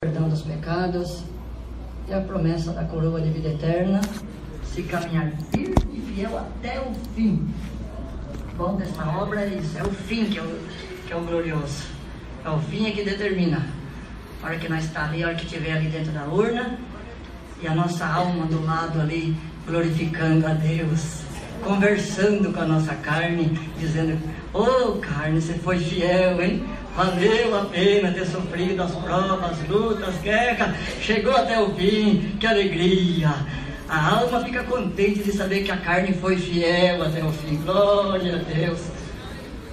perdão dos pecados e a promessa da coroa de vida eterna, se caminhar firme e fiel até o fim. Bom dessa obra é isso, é o fim que é o, que é o glorioso. É o fim é que determina. A hora que nós está ali, a hora que estiver ali dentro da urna, e a nossa alma do lado ali, glorificando a Deus, conversando com a nossa carne, dizendo, ô oh, carne, você foi fiel, hein? Valeu a pena ter sofrido as provas, lutas, guerra, chegou até o fim, que alegria! A alma fica contente de saber que a carne foi fiel até o fim. Glória a Deus!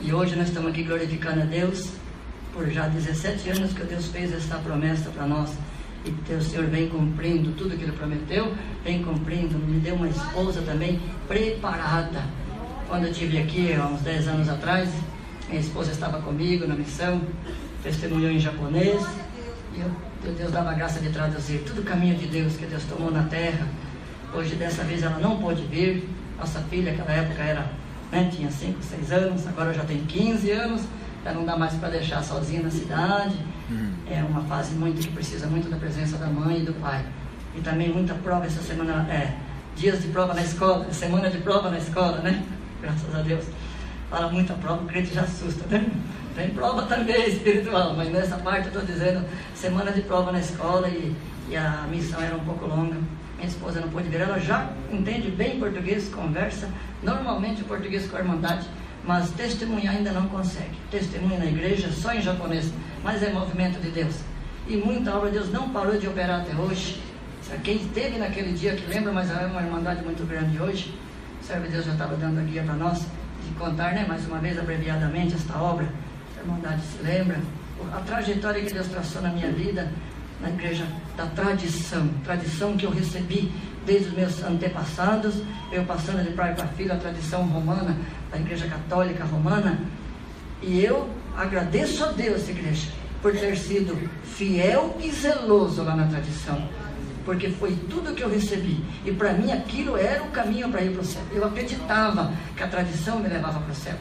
E hoje nós estamos aqui glorificando a Deus por já 17 anos que Deus fez essa promessa para nós. E o Senhor vem cumprindo tudo que Ele prometeu, vem cumprindo. Me deu uma esposa também preparada. Quando eu estive aqui, há uns 10 anos atrás, minha esposa estava comigo na missão, testemunhou em japonês. E eu, Deus dava a graça de traduzir tudo o caminho de Deus que Deus tomou na terra. Hoje, dessa vez, ela não pôde vir. Nossa filha, naquela época, era, né, tinha 5, 6 anos, agora já tem 15 anos. Já não dá mais para deixar sozinha na cidade. Uhum. É uma fase muito que precisa muito da presença da mãe e do pai. E também muita prova essa semana, é, dias de prova na escola, semana de prova na escola, né? Graças a Deus fala muita prova, o crente já assusta, né? Tem prova também espiritual, mas nessa parte eu estou dizendo semana de prova na escola e, e a missão era um pouco longa. Minha esposa não pôde vir, ela já entende bem português, conversa normalmente o português com a Irmandade, mas testemunhar ainda não consegue. Testemunha na igreja só em japonês, mas é movimento de Deus. E muita obra de Deus não parou de operar até hoje. Quem esteve naquele dia que lembra, mas é uma irmandade muito grande hoje, o servo de Deus já estava dando a guia para nós de contar, né, mais uma vez, abreviadamente, esta obra. A Irmandade se lembra. A trajetória que Deus traçou na minha vida, na igreja da tradição, tradição que eu recebi desde os meus antepassados, eu passando de pai para filho, a tradição romana, da igreja católica romana. E eu agradeço a Deus, igreja, por ter sido fiel e zeloso lá na tradição porque foi tudo que eu recebi. E para mim aquilo era o caminho para ir para o céu. Eu acreditava que a tradição me levava para o céu.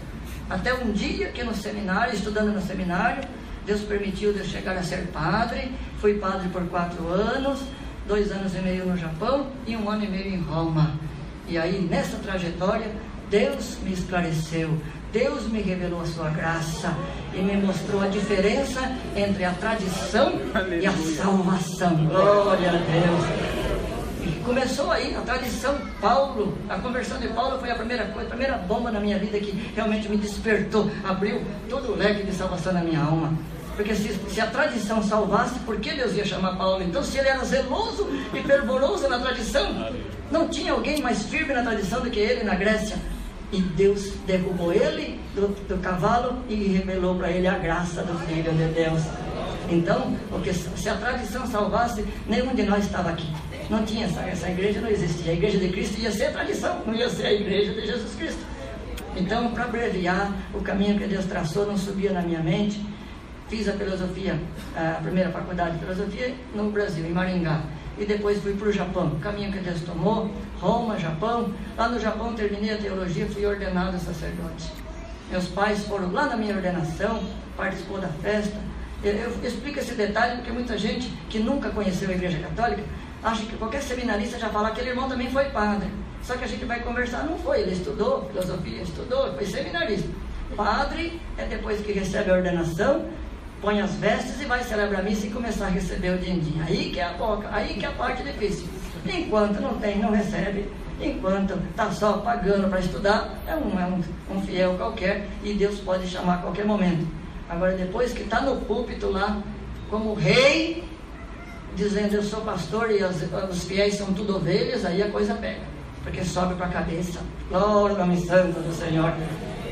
Até um dia que no seminário, estudando no seminário, Deus permitiu eu chegar a ser padre. Fui padre por quatro anos, dois anos e meio no Japão e um ano e meio em Roma. E aí, nessa trajetória, Deus me esclareceu, Deus me revelou a sua graça e me mostrou a diferença entre a tradição Aleluia. e a salvação. Glória a Deus. E começou aí a tradição Paulo, a conversão de Paulo foi a primeira coisa, a primeira bomba na minha vida que realmente me despertou, abriu todo o leque de salvação na minha alma. Porque se, se, a tradição salvasse, por que Deus ia chamar Paulo? Então, se ele era zeloso e fervoroso na tradição, não tinha alguém mais firme na tradição do que ele na Grécia. E Deus derrubou ele do, do cavalo e revelou para ele a graça do Filho de Deus. Então, porque se a tradição salvasse, nenhum de nós estava aqui. Não tinha essa, essa igreja, não existia. A igreja de Cristo ia ser tradição, não ia ser a igreja de Jesus Cristo. Então, para abreviar, o caminho que Deus traçou não subia na minha mente. Fiz a filosofia, a primeira faculdade de filosofia no Brasil, em Maringá e depois fui para o Japão. O caminho que Deus tomou, Roma, Japão. Lá no Japão terminei a teologia, fui ordenado sacerdote. Meus pais foram lá na minha ordenação, participou da festa. Eu, eu explico esse detalhe porque muita gente que nunca conheceu a Igreja Católica acha que qualquer seminarista já fala que aquele irmão também foi padre. Só que a gente vai conversar, não foi, ele estudou filosofia, estudou, foi seminarista. Padre é depois que recebe a ordenação, põe as vestes e vai celebrar a missa e começar a receber o din-din. Aí que é a boca, aí que é a parte difícil. Enquanto não tem, não recebe, enquanto está só pagando para estudar, é, um, é um, um, fiel qualquer e Deus pode chamar a qualquer momento. Agora, depois que está no púlpito lá, como rei, dizendo eu sou pastor e os, os fiéis são tudo ovelhas, aí a coisa pega, porque sobe para a cabeça. Glória ao nome santo do Senhor.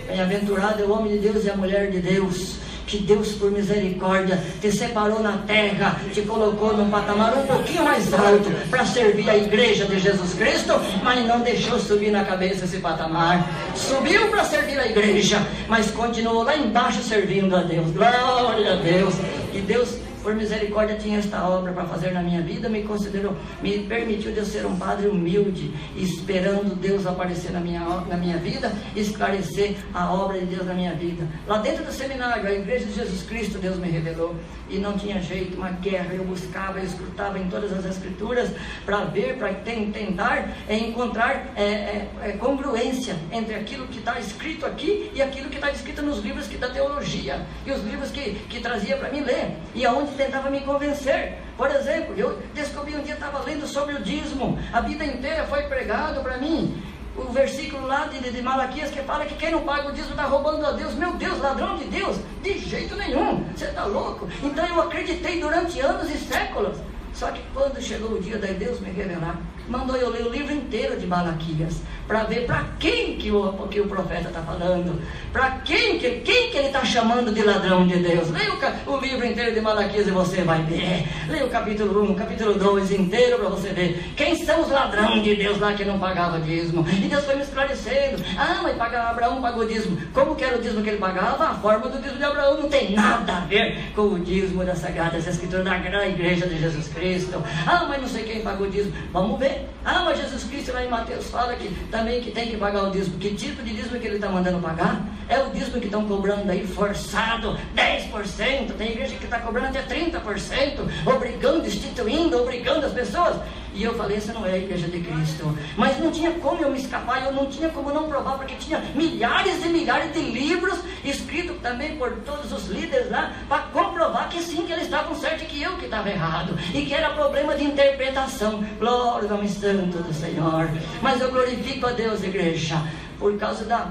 Bem-aventurado é o homem de Deus e a mulher de Deus que Deus, por misericórdia, te separou na terra, te colocou num patamar um pouquinho mais alto para servir a igreja de Jesus Cristo, mas não deixou subir na cabeça esse patamar. Subiu para servir a igreja, mas continuou lá embaixo servindo a Deus. Glória a Deus. E Deus por misericórdia, tinha esta obra para fazer na minha vida, me considerou, me permitiu de eu ser um padre humilde, esperando Deus aparecer na minha, na minha vida, esclarecer a obra de Deus na minha vida. Lá dentro do seminário, a igreja de Jesus Cristo, Deus me revelou, e não tinha jeito, uma guerra, eu buscava, eu escutava em todas as escrituras, para ver, para tentar é, encontrar é, é, congruência entre aquilo que está escrito aqui e aquilo que está escrito nos livros que da teologia, e os livros que, que trazia para mim ler, e aonde tentava me convencer. Por exemplo, eu descobri um dia, estava lendo sobre o dízimo, a vida inteira foi pregado para mim. O versículo lá de, de Malaquias que fala que quem não paga o dízimo está roubando a Deus. Meu Deus, ladrão de Deus, de jeito nenhum, você está louco? Então eu acreditei durante anos e séculos. Só que quando chegou o dia de Deus me revelar, mandou eu ler o livro inteiro de Malaquias para ver para quem que o, que o profeta está falando, para quem que, quem que ele está chamando de ladrão de Deus. Leia o, o, livro inteiro de Malaquias e você vai ver. Leia o capítulo 1, capítulo 2 inteiro para você ver. Quem são os ladrões de Deus lá que não pagavam dízimo? E Deus foi me esclarecendo. Ah, mas paga, Abraão pagou dízimo. Como que era o dízimo que ele pagava? A forma do dízimo de Abraão não tem nada a ver com o dízimo da Sagrada Escritura da Igreja de Jesus Cristo. Ah, mas não sei quem pagou dízimo. Vamos ver. Ah, mas Jesus Cristo lá em Mateus fala que também que tem que pagar o dízimo. Que tipo de dízimo que ele está mandando pagar? É o dízimo que estão cobrando aí forçado, 10%. Tem igreja que está cobrando até 30%, obrigando, instituindo, obrigando as pessoas. E eu falei, essa não é a igreja de Cristo. Mas não tinha como eu me escapar, eu não tinha como não provar, porque tinha milhares e milhares de livros escritos também por todos os líderes lá, para comprovar que sim, que eles estavam certos e que eu que estava errado. E que era problema de interpretação. Glória ao nome santo do Senhor. Mas eu glorifico a Deus, igreja, por causa da,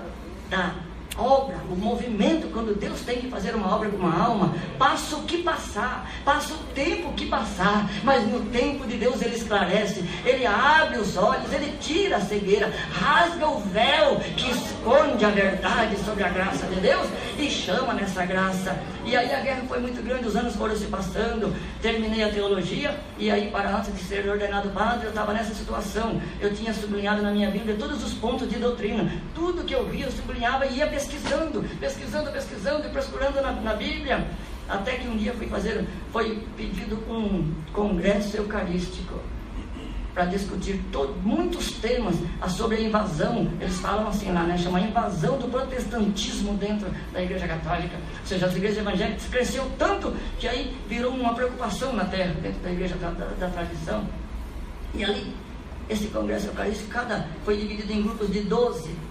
da obra, o movimento, quando Deus tem que fazer uma obra com uma alma, passa o que passar, passa o tempo que passar, mas no tempo de Deus ele esclarece, ele abre os olhos, ele tira a cegueira, rasga o véu que esconde a verdade sobre a graça de Deus e chama nessa graça. E aí a guerra foi muito grande, os anos foram se passando, terminei a teologia, e aí para antes de ser ordenado padre, eu estava nessa situação. Eu tinha sublinhado na minha Bíblia todos os pontos de doutrina, tudo que eu via eu sublinhava e ia pesquisando, pesquisando, pesquisando e procurando na, na Bíblia. Até que um dia fui fazer, foi pedido um congresso eucarístico para discutir todo, muitos temas sobre a invasão. Eles falam assim lá, né? Chama invasão do protestantismo dentro da Igreja Católica. Ou seja, as igrejas evangélicas cresceu tanto que aí virou uma preocupação na terra, dentro da Igreja da, da, da tradição. E ali, esse congresso eucarístico, cada foi dividido em grupos de 12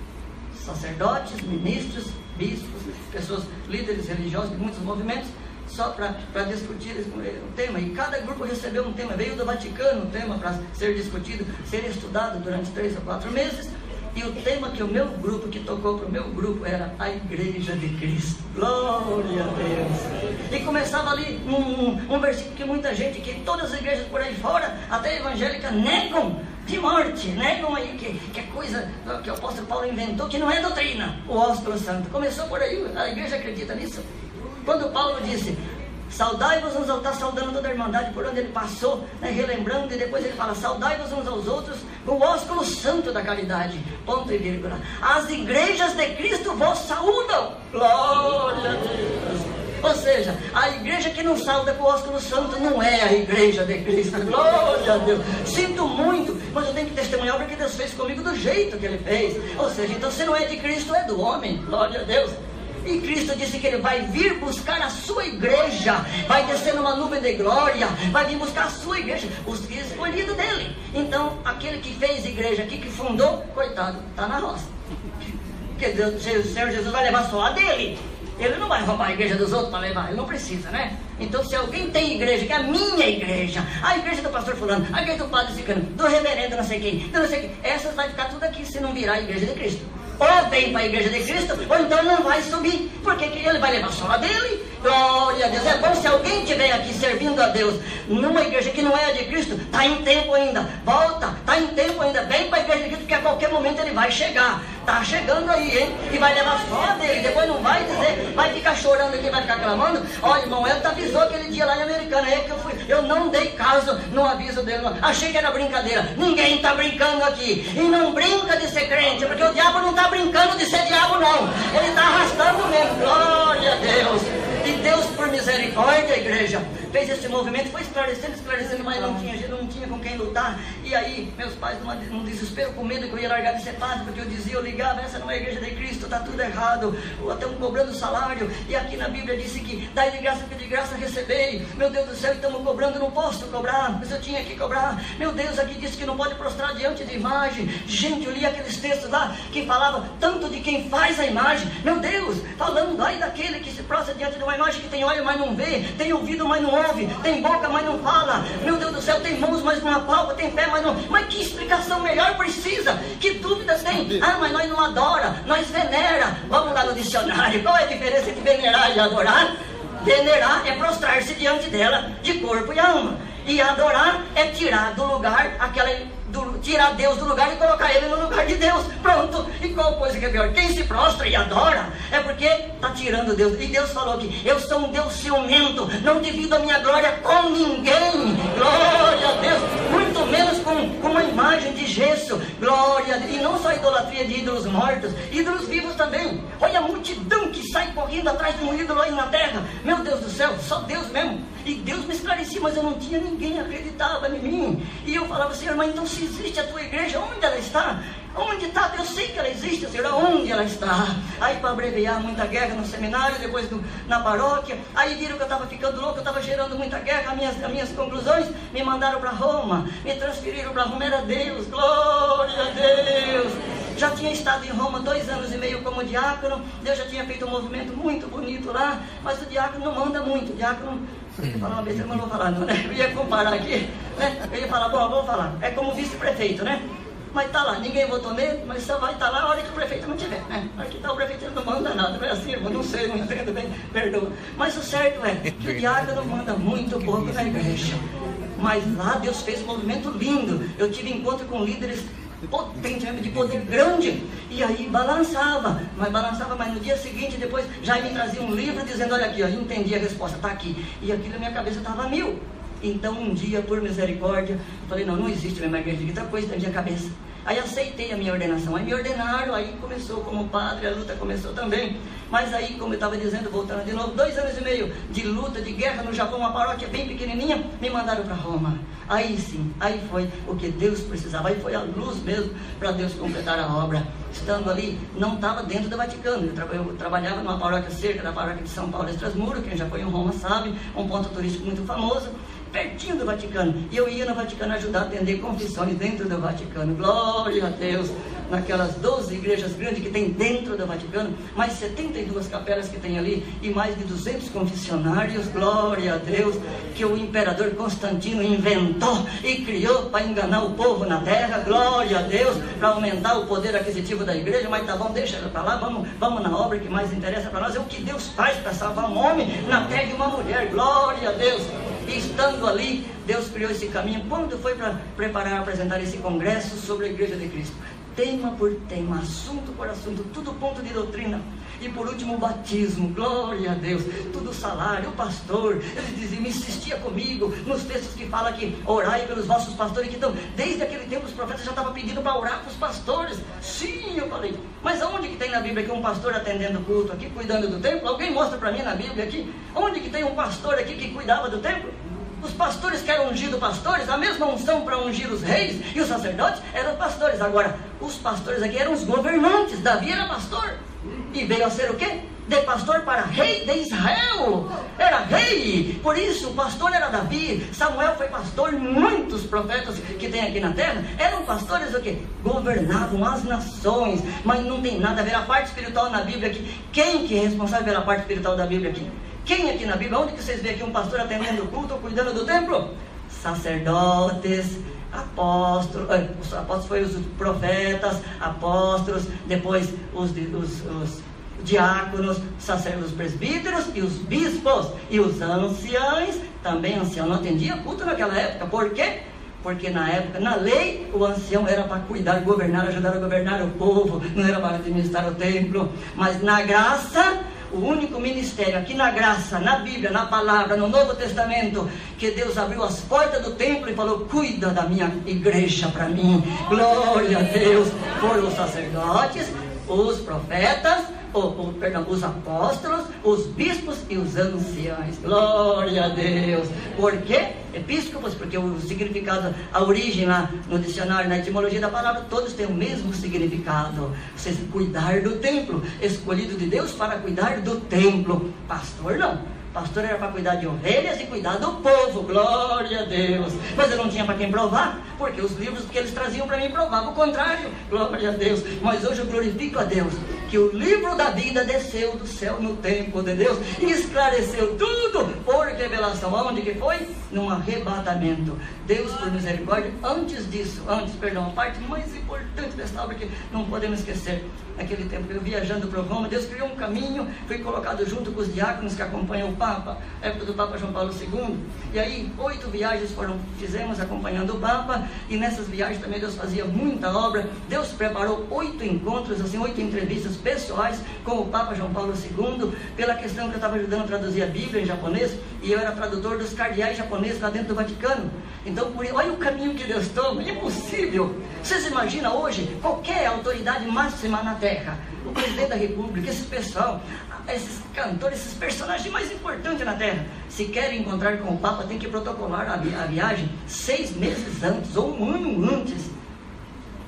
sacerdotes, ministros, bispos, pessoas, líderes religiosos de muitos movimentos, só para discutir um tema. E cada grupo recebeu um tema. Veio do Vaticano um tema para ser discutido, ser estudado durante três ou quatro meses. E o tema que o meu grupo, que tocou para o meu grupo, era a Igreja de Cristo. Glória a Deus. E começava ali um, um, um versículo que muita gente, que todas as igrejas por aí fora, até evangélica, negam de morte, negam aí que, que é coisa que o apóstolo Paulo inventou, que não é doutrina, o ósculo santo. Começou por aí, a igreja acredita nisso. Quando Paulo disse, saudai-vos uns aos está saudando toda a irmandade por onde ele passou, né, relembrando, e depois ele fala, saudai-vos uns aos outros com o ósculo santo da caridade. Ponto e vírgula. As igrejas de Cristo vos saúdam. Glória a Deus. Ou seja, a igreja que não sauda com o ósculo santo não é a igreja de Cristo. Glória a Deus. Sinto muito, mas eu tenho que testemunhar o que Deus fez comigo do jeito que Ele fez. Ou seja, então se não é de Cristo, é do homem. Glória a Deus. E Cristo disse que ele vai vir buscar a sua igreja, vai descer numa nuvem de glória, vai vir buscar a sua igreja, os escolhidos dele. Então, aquele que fez igreja aqui, que fundou, coitado, está na roça. Porque Deus, o Senhor Jesus vai levar só a dele. Ele não vai roubar a igreja dos outros para levar, ele não precisa, né? Então, se alguém tem igreja, que é a minha igreja, a igreja do pastor fulano, a igreja do padre Cicano, do reverendo não sei quem, do não sei quem, essas vai ficar tudo aqui se não virar a igreja de Cristo ou vem para a igreja de Cristo, ou então não vai subir, porque ele vai levar só a dele. Glória a Deus. É bom se alguém estiver aqui servindo a Deus numa igreja que não é a de Cristo, está em tempo ainda. Volta, está em tempo ainda. Vem para a igreja de Cristo, porque a qualquer momento ele vai chegar. Está chegando aí, hein? E vai levar só dele. Depois não vai dizer, vai ficar chorando aqui, vai ficar clamando. Olha, irmão, ele avisou aquele dia lá em Americana. É que eu fui. Eu não dei caso no aviso dele. Não. Achei que era brincadeira. Ninguém está brincando aqui. E não brinca de ser crente, porque o diabo não está brincando de ser diabo, não. Ele está arrastando mesmo. Glória a Deus. E Deus, por misericórdia, igreja, fez esse movimento, foi esclarecendo, esclarecendo, mas não tinha, não tinha com quem lutar. E aí, meus pais, num, desespero, com medo que eu ia largar de ser padre, porque eu dizia, eu ligava, essa não é a igreja de Cristo, está tudo errado, estamos cobrando salário. E aqui na Bíblia disse que dai de graça que de graça recebei. Meu Deus do céu, estamos cobrando, não posso cobrar, mas eu tinha que cobrar. Meu Deus, aqui disse que não pode prostrar diante de imagem. Gente, eu li aqueles textos lá que falava tanto de quem faz a imagem. Meu Deus, falando aí daquele que se prostra diante de uma imagem que tem olho, mas não vê, tem ouvido, mas não ouve, tem boca, mas não fala. Meu Deus do céu, tem mãos, mas não apalpa, tem pé, mas não. Mas que explicação melhor precisa? Que dúvidas tem? Ah, mas nós não adora, nós venera. Vamos lá no dicionário. Qual é a diferença entre venerar e adorar? Venerar é prostrar-se diante dela de corpo e alma. E adorar é tirar do lugar aquela do, tirar Deus do lugar e colocar ele no lugar de Deus. Pronto. E qual coisa que é pior? Quem se prostra e adora é porque está tirando Deus. E Deus falou que eu sou um Deus ciumento, não divido a minha glória com ninguém. Glória a Deus. Muito menos com, com uma imagem de gesso. Glória. E não só idolatria de ídolos mortos, ídolos vivos também. Olha a multidão que sai correndo atrás de um ídolo aí na terra. Meu Deus do céu, só Deus mesmo. E Deus me esclarecia, mas eu não tinha ninguém acreditava em mim. E eu falava, Senhor, mas então se existe a tua igreja, onde ela está? Onde está? Eu sei que ela existe, Senhor, onde ela está? Aí para abreviar muita guerra no seminário, depois na paróquia, aí viram que eu estava ficando louco, eu estava gerando muita guerra, as minhas, as minhas conclusões me mandaram para Roma, me transferiram para Roma, era Deus, glória a Deus. Já tinha estado em Roma dois anos e meio como diácono, Deus já tinha feito um movimento muito bonito lá, mas o diácono não manda muito, o diácono eu ia falar uma besteira, mas não vou falar não, né? Eu ia comparar aqui, né? Eu ia falar, bom, vou falar. É como vice-prefeito, né? Mas está lá, ninguém votou nele, mas só vai estar tá lá a hora que o prefeito não tiver, né? Aqui está o prefeito, ele não manda nada, não é assim, eu não sei, não entendo bem, perdoa. Mas o certo é que o diácono manda muito pouco na igreja. Mas lá Deus fez um movimento lindo. Eu tive encontro com líderes potente, de poder grande. E aí balançava, mas balançava, mas no dia seguinte, depois já me trazia um livro dizendo, olha aqui, ó, entendi a resposta, está aqui. E aquilo na minha cabeça estava mil. Então um dia, por misericórdia, falei, não, não existe igreja, outra coisa na minha cabeça. Aí aceitei a minha ordenação. Aí me ordenaram, aí começou como padre, a luta começou também. Mas aí, como eu estava dizendo, voltando de novo, dois anos e meio de luta, de guerra no Japão, uma paróquia bem pequenininha, me mandaram para Roma. Aí sim, aí foi o que Deus precisava, aí foi a luz mesmo para Deus completar a obra. Estando ali, não estava dentro do Vaticano, eu, tra eu, trabalhava numa paróquia cerca da paróquia de São Paulo Estrasmuro, quem já foi em Roma sabe, um ponto turístico muito famoso pertinho do Vaticano. E eu ia no Vaticano ajudar a atender confissões dentro do Vaticano. Glória a Deus! Naquelas 12 igrejas grandes que tem dentro do Vaticano, mais 72 capelas que tem ali e mais de 200 confessionários. Glória a Deus! Que o imperador Constantino inventou e criou para enganar o povo na terra. Glória a Deus! Para aumentar o poder aquisitivo da igreja. Mas tá bom, deixa ela para lá. Vamos, vamos na obra que mais interessa para nós. É o que Deus faz para salvar um homem na terra de uma mulher. Glória a Deus! E estando ali, Deus criou esse caminho. Quando foi para preparar, apresentar esse congresso sobre a Igreja de Cristo? Tema por tema, assunto por assunto, tudo ponto de doutrina. E por último, o batismo, glória a Deus, tudo salário, o pastor, ele dizia, me insistia comigo nos textos que fala que orai pelos vossos pastores, que então, desde aquele tempo os profetas já estavam pedindo para orar para os pastores. Sim, eu falei, mas aonde que tem na Bíblia aqui um pastor atendendo o culto aqui, cuidando do templo? Alguém mostra para mim na Bíblia aqui? Onde que tem um pastor aqui que cuidava do templo? Os pastores que eram ungidos pastores, a mesma unção para ungir os reis e os sacerdotes eram pastores. Agora, os pastores aqui eram os governantes. Davi era pastor. E veio a ser o quê? De pastor para rei de Israel. Era rei. Por isso, o pastor era Davi. Samuel foi pastor. Muitos profetas que tem aqui na terra eram pastores o quê? Governavam as nações. Mas não tem nada a ver a parte espiritual na Bíblia aqui. Quem que é responsável pela parte espiritual da Bíblia aqui? Quem aqui na Bíblia, onde que vocês veem aqui um pastor atendendo o culto ou cuidando do templo? Sacerdotes, apóstolos, eh, os apóstolos foram os profetas, apóstolos, depois os, os, os diáconos, sacerdotes, presbíteros e os bispos. E os anciãos, também ancião. Não atendia culto naquela época, por quê? Porque na época, na lei, o ancião era para cuidar, governar, ajudar a governar o povo, não era para administrar o templo, mas na graça, o único ministério aqui na graça, na Bíblia, na palavra, no Novo Testamento, que Deus abriu as portas do templo e falou: Cuida da minha igreja para mim. Glória a Deus. Foram os sacerdotes, os profetas, o, o, perdão, os apóstolos, os bispos e os anciãos. Glória a Deus. Por quê? Episcopos, porque o significado, a origem lá no dicionário, na etimologia da palavra, todos têm o mesmo significado. Vocês cuidar do templo, escolhido de Deus para cuidar do templo. Pastor não. Pastor era para cuidar de ovelhas e cuidar do povo, glória a Deus. Mas eu não tinha para quem provar, porque os livros que eles traziam para mim provavam o contrário, glória a Deus. Mas hoje eu glorifico a Deus, que o livro da vida desceu do céu no tempo de Deus e esclareceu tudo por revelação. Onde que foi? Num arrebatamento. Deus, por misericórdia, antes disso, antes, perdão, a parte mais importante dessa obra que não podemos esquecer, naquele tempo, eu viajando para Roma, Deus criou um caminho, fui colocado junto com os diáconos que acompanham o Papa, época do Papa João Paulo II, e aí oito viagens foram, fizemos acompanhando o Papa, e nessas viagens também Deus fazia muita obra, Deus preparou oito encontros, assim, oito entrevistas pessoais com o Papa João Paulo II, pela questão que eu estava ajudando a traduzir a Bíblia em japonês, e eu era tradutor dos cardeais japoneses lá dentro do Vaticano, então por, olha o caminho que Deus toma, impossível, vocês imaginam hoje, qualquer autoridade máxima na Terra, o presidente da República, esse pessoal, esses cantores, esses personagens mais importantes na Terra, se querem encontrar com o Papa, tem que protocolar a, a viagem seis meses antes ou um ano antes.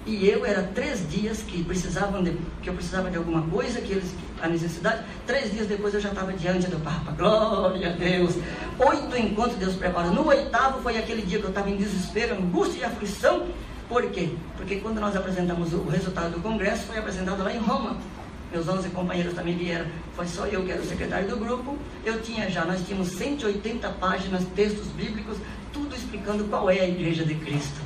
E eu era três dias que precisavam de, que eu precisava de alguma coisa, que eles a necessidade. Três dias depois eu já estava diante do Papa. Glória a Deus. Oito encontros Deus preparou. No oitavo foi aquele dia que eu estava em desespero, angústia e aflição. Por quê? Porque quando nós apresentamos o resultado do congresso, foi apresentado lá em Roma meus 11 companheiros também vieram, foi só eu que era o secretário do grupo. Eu tinha já, nós tínhamos 180 páginas, textos bíblicos, tudo explicando qual é a igreja de Cristo.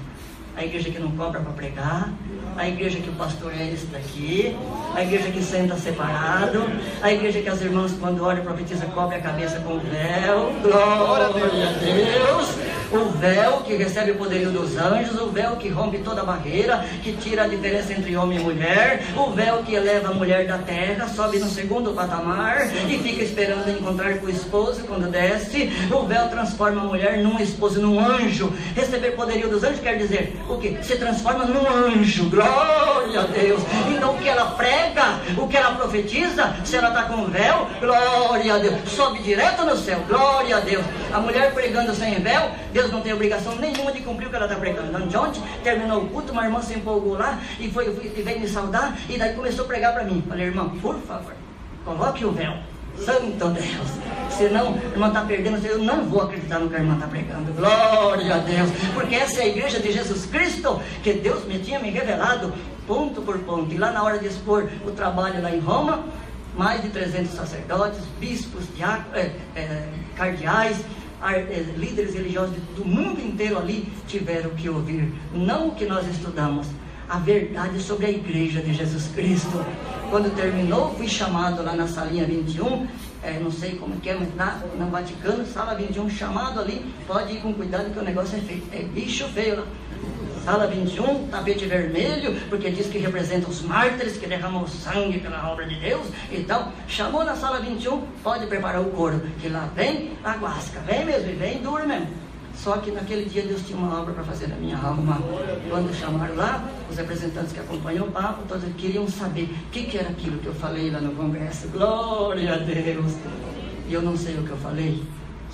A igreja que não cobra para pregar, a igreja que o pastor é esse daqui, a igreja que senta separado, a igreja que as irmãs, quando olham, profetiza, cobre a cabeça com o véu. Glória a Deus! O véu que recebe o poderio dos anjos, o véu que rompe toda barreira, que tira a diferença entre homem e mulher, o véu que eleva a mulher da terra, sobe no segundo patamar e fica esperando encontrar com o esposo quando desce, o véu transforma a mulher num esposo, num anjo. Receber poderio dos anjos quer dizer o que? Se transforma num anjo, glória a Deus. Então o que ela prega, o que ela profetiza, se ela está com véu, glória a Deus, sobe direto no céu, glória a Deus. A mulher pregando sem véu, Deus não tem obrigação nenhuma de cumprir o que ela está pregando. Ontem terminou o culto, uma irmã se empolgou lá e, foi, e veio me saudar e daí começou a pregar para mim. Falei, irmão, por favor, coloque o véu. Santo Deus. Senão, a irmã está perdendo, eu não vou acreditar no que a irmã está pregando. Glória a Deus. Porque essa é a igreja de Jesus Cristo que Deus me tinha me revelado, ponto por ponto. E lá na hora de expor o trabalho lá em Roma, mais de 300 sacerdotes, bispos, diáconos, é, é, cardeais, eh, líderes religiosos do mundo inteiro ali tiveram que ouvir, não o que nós estudamos, a verdade sobre a igreja de Jesus Cristo. Quando terminou, fui chamado lá na salinha 21, é, eh, não sei como que é, mas lá no Vaticano, sala 21, chamado ali, pode ir com cuidado que o negócio é feio, é bicho feio lá. Sala 21, tapete vermelho, porque diz que representa os mártires que derramam sangue pela obra de Deus. Então, chamou na sala 21, pode preparar o couro, que lá vem a guasca, vem mesmo, e vem duro mesmo. Só que naquele dia Deus tinha uma obra para fazer na minha alma. Quando chamaram lá, os representantes que acompanham o papo, todos queriam saber o que, que era aquilo que eu falei lá no congresso. Glória a Deus! E eu não sei o que eu falei.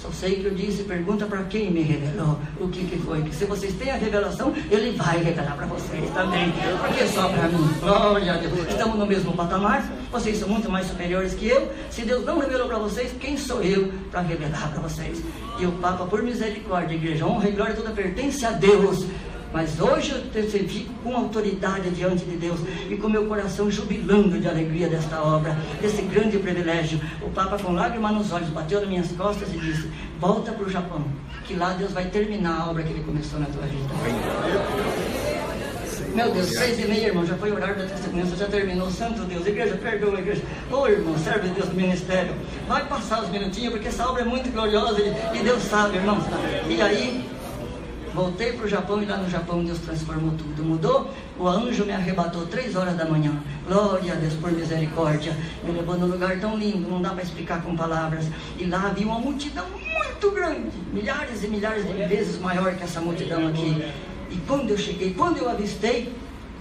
Só sei que eu disse, pergunta para quem me revelou o que, que foi. Que se vocês têm a revelação, ele vai revelar para vocês também. Porque só para mim, glória a Deus. Estamos no mesmo patamar, vocês são muito mais superiores que eu. Se Deus não revelou para vocês, quem sou eu para revelar para vocês? E o Papa, por misericórdia, igreja, honra e glória toda pertence a Deus. Mas hoje eu fico com autoridade diante de Deus e com meu coração jubilando de alegria desta obra, desse grande privilégio. O Papa, com lágrimas nos olhos, bateu nas minhas costas e disse: Volta para o Japão, que lá Deus vai terminar a obra que ele começou na tua vida. Meu Deus, seis e meia, irmão, já foi o horário da testemunhança, já terminou. Santo Deus, igreja, perdoa, igreja. Ô oh, irmão, serve Deus do ministério. Vai passar os minutinhos, porque essa obra é muito gloriosa e, Deus sabe, irmãos. E aí, Voltei para o Japão e lá no Japão Deus transformou tudo. Mudou? O anjo me arrebatou três horas da manhã. Glória a Deus por misericórdia. Me levou num lugar tão lindo, não dá para explicar com palavras. E lá havia uma multidão muito grande, milhares e milhares de vezes maior que essa multidão aqui. E quando eu cheguei, quando eu avistei,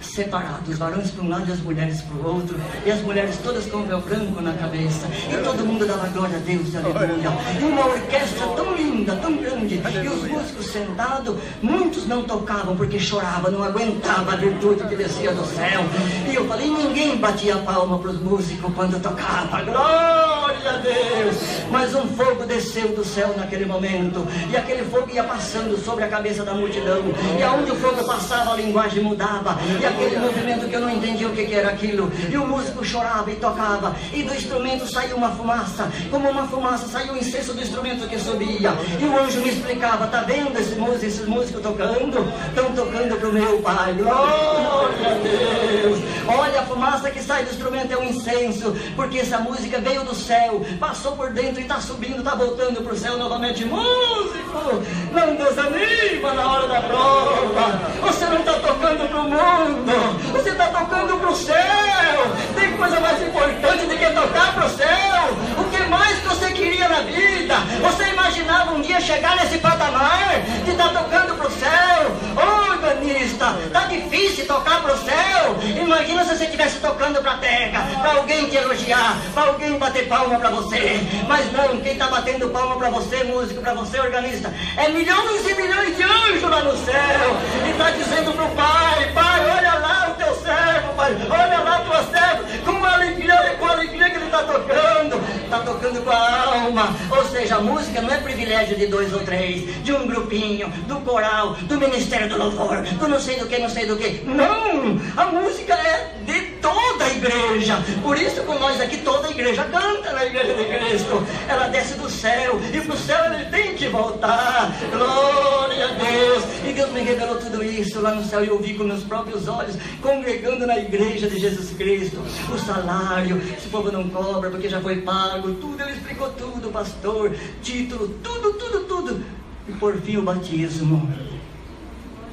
separados, os varões para um lado e as mulheres para o outro, e as mulheres todas com o véu branco na cabeça, e todo mundo dava glória a Deus, aleluia. E uma orquestra tão linda, tão grande, e os músicos sentados, muitos não tocavam porque choravam, não aguentava a virtude que descia do céu. E eu falei, ninguém batia palma para os músicos quando tocava, glória a Deus. Mas um fogo desceu do céu naquele momento, e aquele fogo ia passando sobre a cabeça da multidão, e aonde o fogo passava, a linguagem mudava, e aquele movimento que eu não entendia o que, que era aquilo. E o músico chorava e tocava, e do instrumento saiu uma fumaça, como uma fumaça saiu o incenso do instrumento que subia. E o anjo me explicava: tá vendo esse músico, esses músicos tocando? Estão tocando para o meu pai. Glória a Deus! Olha a fumaça que sai do instrumento é um incenso, porque essa música veio do céu, passou por dentro e está subindo, está voltando para o céu novamente. Músico, não desanima na hora da prova. Você não está tocando para o mundo mundo. Você está tocando para o céu. Tem coisa mais importante do que tocar para o céu. O que mais que você queria na vida? Você imaginava um dia chegar nesse patamar de tá tocando para o céu? Organista, tá difícil tocar para o céu. Imagina se você estivesse tocando para a terra, para alguém te elogiar, para alguém bater palma para você. Mas não, quem está batendo palma para você, músico, para você, organista, é milhões e milhões de anjos lá no céu. E está dizendo para o Pai, Pai, servo, Pai. Olha lá o teu servo, com alegria, com alegria que ele está tocando. Está tocando com a alma. Ou seja, a música não é privilégio de dois ou três, de um grupinho, do coral, do ministério do louvor, do não sei do que, não sei do que. Não! A música é igreja. Por isso, com nós aqui, toda a igreja canta na igreja de Cristo. Ela desce do céu e para o céu ele tem que voltar. Glória a Deus. E Deus me revelou tudo isso lá no céu e eu vi com meus próprios olhos, congregando na igreja de Jesus Cristo. O salário, se o povo não cobra porque já foi pago, tudo, ele explicou tudo, pastor, título, tudo, tudo, tudo. E por fim o batismo.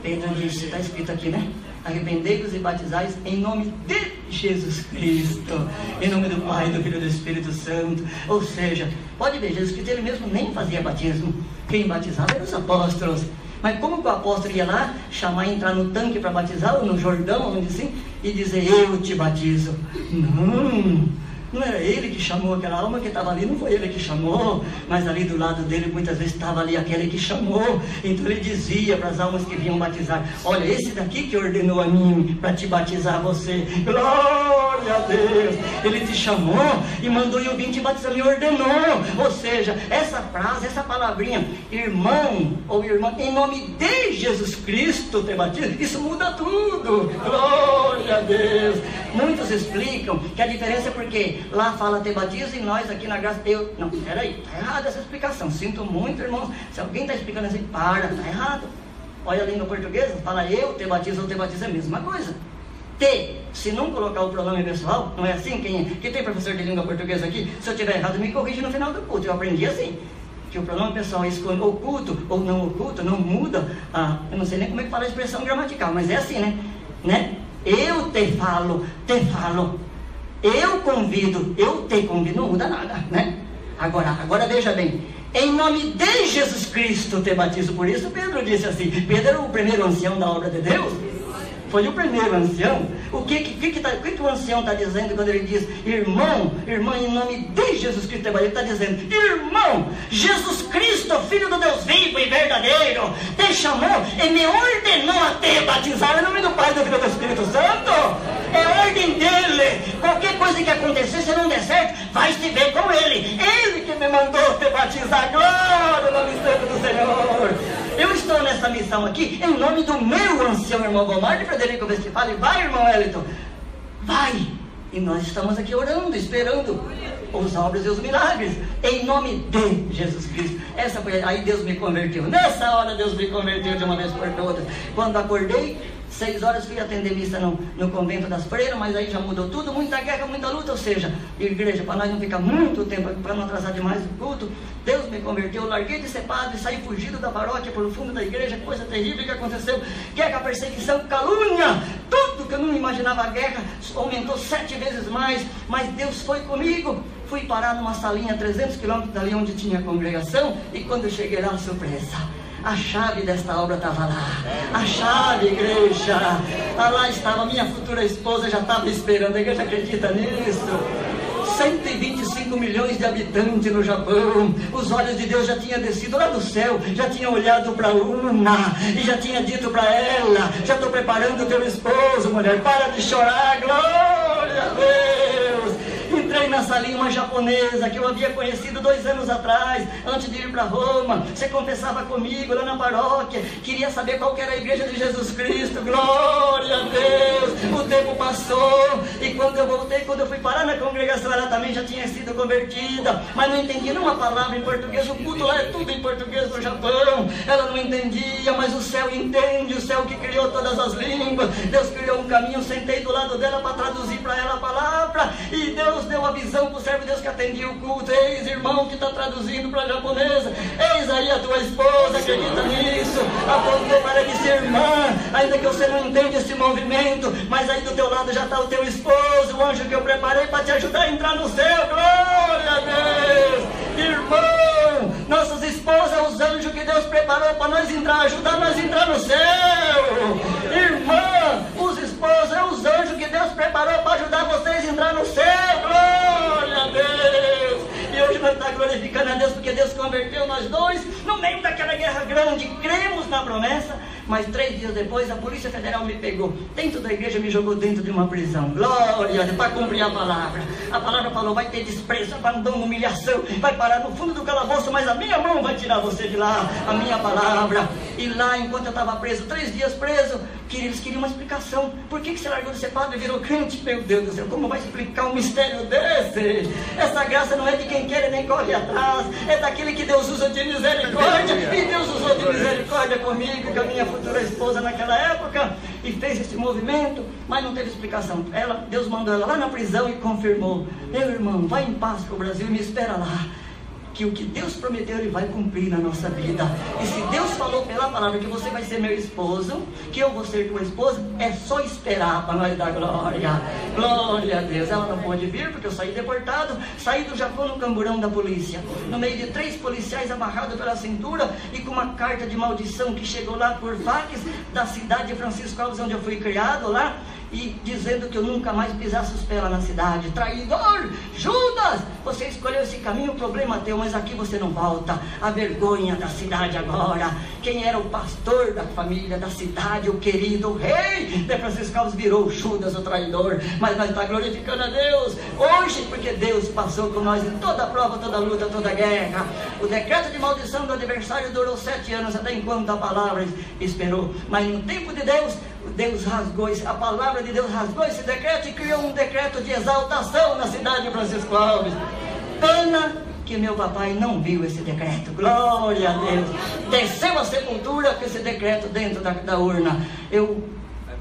Pedro disse, está escrito aqui, né? Arrependei-vos e batizais em nome de Jesus Cristo, em nome do Pai, do Filho e do Espírito Santo. Ou seja, pode ver, Jesus Cristo ele mesmo nem fazia batismo. Quem batizava eram os apóstolos. Mas como que o apóstolo ia lá, chamar, entrar no tanque para batizar, ou no Jordão, onde assim, e dizer, eu te batizo? Não. Não era ele que chamou aquela alma que estava ali, não foi ele que chamou, mas ali do lado dele muitas vezes estava ali aquele que chamou. Então ele dizia para as almas que vinham batizar: Olha, esse daqui que ordenou a mim para te batizar você. Glória a Deus! Ele te chamou e mandou eu vim te batizar, me ordenou. Ou seja, essa frase, essa palavrinha, irmão ou irmã, em nome de Jesus Cristo te batiza, isso muda tudo. Glória a Deus! Muitos explicam que a diferença é porque lá fala te batizo e nós aqui na graça. Eu, não, peraí, está errada essa explicação. Sinto muito, irmãos. Se alguém está explicando assim, para, está errado. Olha a língua portuguesa, fala eu te batizo ou te batizo é a mesma coisa. Te, se não colocar o pronome pessoal, não é assim? Quem, quem tem professor de língua portuguesa aqui, se eu estiver errado, me corrige no final do culto. Eu aprendi assim que o pronome pessoal é oculto ou não oculto, não muda. Ah, eu não sei nem como é que fala a expressão gramatical, mas é assim, né? né? Eu te falo, te falo. Eu convido, eu te convido, não muda nada, né? Agora, agora veja bem, em nome de Jesus Cristo te batizo. Por isso Pedro disse assim: Pedro era o primeiro ancião da obra de Deus. Foi o primeiro ancião. O que, que, que, tá, que, que o ancião está dizendo quando ele diz, irmão, irmã, em nome de Jesus Cristo, ele está dizendo, irmão, Jesus Cristo, Filho do Deus vivo e verdadeiro, te chamou e me ordenou a te batizar em nome do Pai, do Filho e do Espírito Santo. É ordem dele. Qualquer coisa que acontecer, se não der certo, vai se ver com ele. Ele que me mandou te batizar. Glória no nome santo do Senhor. Eu estou nessa missão aqui em nome do meu ancião irmão Gomardo Frederico Vestipale. Vai, irmão Wellington. Vai. E nós estamos aqui orando, esperando os obras e os milagres, em nome de Jesus Cristo. Essa foi aí Deus me converteu. Nessa hora Deus me converteu de uma vez por todas. Quando acordei, Seis horas fui atender missa no, no convento das freiras, mas aí já mudou tudo, muita guerra, muita luta. Ou seja, igreja, para nós não ficar muito tempo, para não atrasar demais o culto, Deus me converteu, larguei de ser padre, saí fugido da paróquia pelo fundo da igreja, coisa terrível que aconteceu. Guerra, perseguição, calúnia, tudo que eu não imaginava a guerra aumentou sete vezes mais, mas Deus foi comigo. Fui parar numa salinha a 300 quilômetros dali onde tinha a congregação, e quando eu cheguei lá, surpresa A chave desta obra estava lá. A chave, igreja. Ah, lá estava, minha futura esposa já estava esperando. A igreja acredita nisso? 125 milhões de habitantes no Japão. Os olhos de Deus já tinham descido lá do céu, já tinham olhado para Una e já tinha dito para ela: Já estou preparando o teu esposo, mulher, para de chorar, glória a Deus salinha uma japonesa que eu havia conhecido dois anos atrás, antes de ir para Roma. Você confessava comigo lá na paróquia, queria saber qual era a igreja de Jesus Cristo. Glória a Deus! O tempo passou e quando eu voltei, quando eu fui parar na congregação, ela também já tinha sido convertida, mas não entendia uma palavra em português. O culto lá é tudo em português no Japão. Ela não entendia, mas o céu entende, o céu que criou todas as línguas. Deus criou um caminho, sentei do lado dela para traduzir para ela a palavra e Deus deu a visão para o servo de Deus que atendia o culto. Eis, irmão, que está traduzindo para a japonesa. Eis aí a tua esposa, acredita nisso. Apontou para ele, irmã, ainda que você não entende esse movimento, mas aí do teu lado já está o teu esposo, o anjo que eu preparei para te ajudar a entrar no céu. Glória a Deus! Irmão, nossas esposas, os anjos que Deus preparou para nós entrar, ajudar nós a entrar no céu. Irmã, os esposos, é os anjos que Deus preparou para ajudar vocês a entrar no céu. Glória a Deus! E hoje nós estamos glorificando a Deus porque Deus converteu nós dois no meio daquela guerra grande. Cremos na promessa, mas três dias depois a Polícia Federal me pegou dentro da igreja me jogou dentro de uma prisão. Glória a Deus, para cumprir a palavra. A palavra falou: vai ter desprezo, abandono, humilhação, vai parar no fundo do calabouço, mas a minha mão vai tirar você de lá. A minha palavra. E lá, enquanto eu estava preso, três dias preso, eles queriam uma explicação. Por que, que você largou de ser padre e virou crente? Meu Deus do céu, como vai explicar um mistério desse? Essa graça não é de quem quer e nem corre atrás, é daquele que Deus usa de misericórdia. E Deus usou de misericórdia comigo, com a minha futura esposa naquela época, e fez esse movimento, mas não teve explicação. Ela, Deus mandou ela lá na prisão e confirmou: Meu irmão, vai em paz para o Brasil e me espera lá que o que Deus prometeu Ele vai cumprir na nossa vida. E se Deus falou pela palavra que você vai ser meu esposo, que eu vou ser tua esposa, é só esperar para nós dar glória. Glória a Deus. Ela não pôde vir porque eu saí deportado, saí do Japão no camburão da polícia, no meio de três policiais amarrados pela cintura e com uma carta de maldição que chegou lá por fax da cidade de Francisco Alves, onde eu fui criado lá e dizendo que eu nunca mais pisasse os pés lá na cidade. Traidor! Judas! Você escolheu esse caminho, o problema é teu, mas aqui você não volta. A vergonha da cidade agora. Quem era o pastor da família, da cidade, o querido rei de Francisco Alves virou Judas, o traidor. Mas nós estamos glorificando a Deus hoje, porque Deus passou com nós em toda prova, toda luta, toda guerra. O decreto de maldição do adversário durou sete anos, até enquanto a palavra esperou. Mas no tempo de Deus, Deus rasgou, a palavra de Deus rasgou esse decreto e criou um decreto de exaltação na cidade de Francisco Alves. Pena que meu papai não viu esse decreto. Glória a Deus. Desceu a sepultura com esse decreto dentro da, da urna. Eu,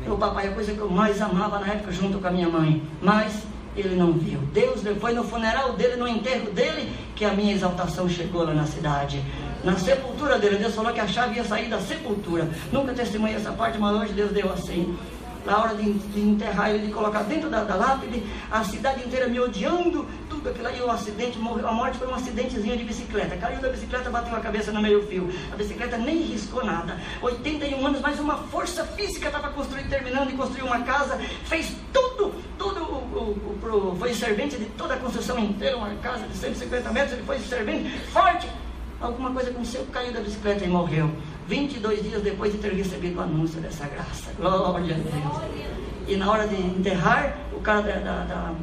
meu papai é a coisa que eu mais amava na época, junto com a minha mãe. Mas ele não viu. Deus foi no funeral dele, no enterro dele, que a minha exaltação chegou lá na cidade na sepultura dele. Deus falou que a chave ia sair da sepultura. Nunca testemunhei essa parte, mas hoje Deus deu assim. Na hora de, enterrar ele, de colocar dentro da, da, lápide, a cidade inteira me odiando, tudo aquilo aí, o acidente, morreu, a morte foi um acidentezinho de bicicleta. Caiu da bicicleta, bateu a cabeça no meio fio. A bicicleta nem riscou nada. 81 anos, mas uma força física estava construindo, terminando de construir uma casa, fez tudo, tudo, o, o, o, foi servente de toda a construção inteira, uma casa de 150 metros, ele foi servente forte alguma coisa aconteceu, caiu da bicicleta e morreu. 22 dias depois de ter recebido o anúncio dessa graça. Glória a Deus. E na hora de enterrar, o cara da, da, da,